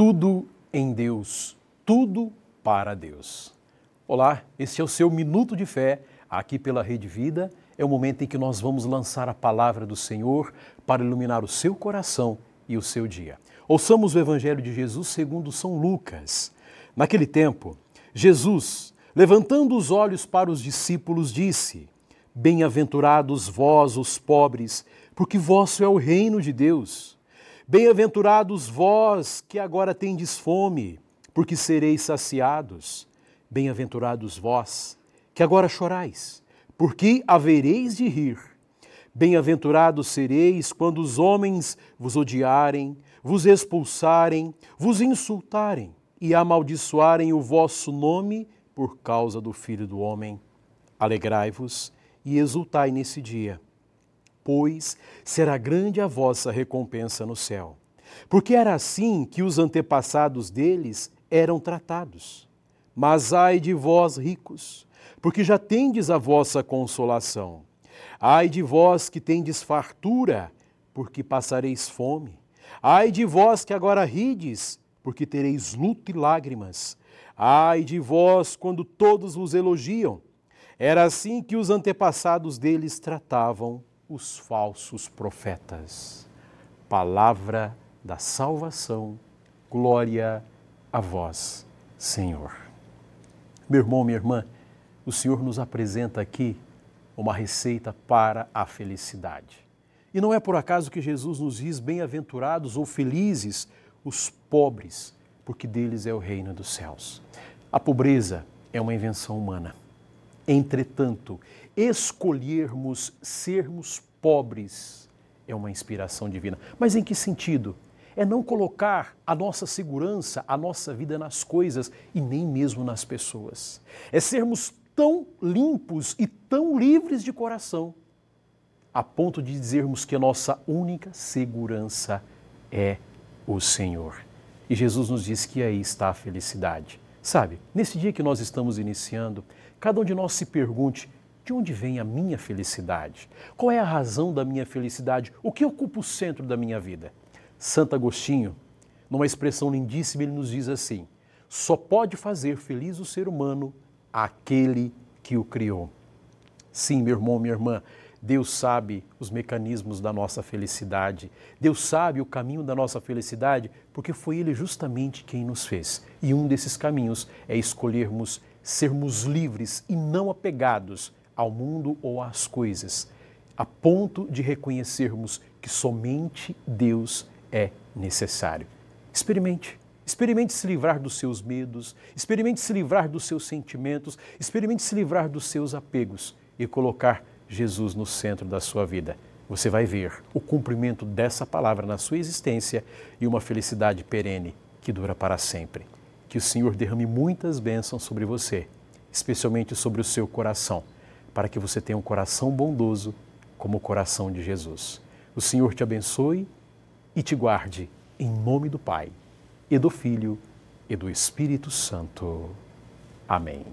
Tudo em Deus, tudo para Deus. Olá, este é o seu Minuto de Fé, aqui pela Rede Vida. É o momento em que nós vamos lançar a palavra do Senhor para iluminar o seu coração e o seu dia. Ouçamos o Evangelho de Jesus segundo São Lucas. Naquele tempo, Jesus, levantando os olhos para os discípulos, disse: Bem-aventurados vós, os pobres, porque vosso é o reino de Deus. Bem-aventurados vós que agora tendes fome, porque sereis saciados. Bem-aventurados vós que agora chorais, porque havereis de rir. Bem-aventurados sereis quando os homens vos odiarem, vos expulsarem, vos insultarem e amaldiçoarem o vosso nome por causa do Filho do Homem. Alegrai-vos e exultai nesse dia pois será grande a vossa recompensa no céu. Porque era assim que os antepassados deles eram tratados. Mas ai de vós, ricos, porque já tendes a vossa consolação. Ai de vós que tendes fartura, porque passareis fome. Ai de vós que agora rides, porque tereis luto e lágrimas. Ai de vós quando todos vos elogiam. Era assim que os antepassados deles tratavam os falsos profetas. Palavra da salvação, glória a vós, Senhor. Meu irmão, minha irmã, o Senhor nos apresenta aqui uma receita para a felicidade. E não é por acaso que Jesus nos diz bem-aventurados ou felizes os pobres, porque deles é o reino dos céus. A pobreza é uma invenção humana. Entretanto, escolhermos sermos pobres é uma inspiração divina. Mas em que sentido? É não colocar a nossa segurança, a nossa vida nas coisas e nem mesmo nas pessoas. É sermos tão limpos e tão livres de coração, a ponto de dizermos que a nossa única segurança é o Senhor. E Jesus nos diz que aí está a felicidade. Sabe, nesse dia que nós estamos iniciando, cada um de nós se pergunte: de onde vem a minha felicidade? Qual é a razão da minha felicidade? O que ocupa o centro da minha vida? Santo Agostinho, numa expressão lindíssima, ele nos diz assim: só pode fazer feliz o ser humano aquele que o criou. Sim, meu irmão, minha irmã, Deus sabe os mecanismos da nossa felicidade. Deus sabe o caminho da nossa felicidade, porque foi Ele justamente quem nos fez. E um desses caminhos é escolhermos sermos livres e não apegados ao mundo ou às coisas, a ponto de reconhecermos que somente Deus é necessário. Experimente. Experimente se livrar dos seus medos, experimente se livrar dos seus sentimentos, experimente se livrar dos seus apegos e colocar Jesus no centro da sua vida. Você vai ver o cumprimento dessa palavra na sua existência e uma felicidade perene que dura para sempre. Que o Senhor derrame muitas bênçãos sobre você, especialmente sobre o seu coração, para que você tenha um coração bondoso como o coração de Jesus. O Senhor te abençoe e te guarde, em nome do Pai, e do Filho e do Espírito Santo. Amém.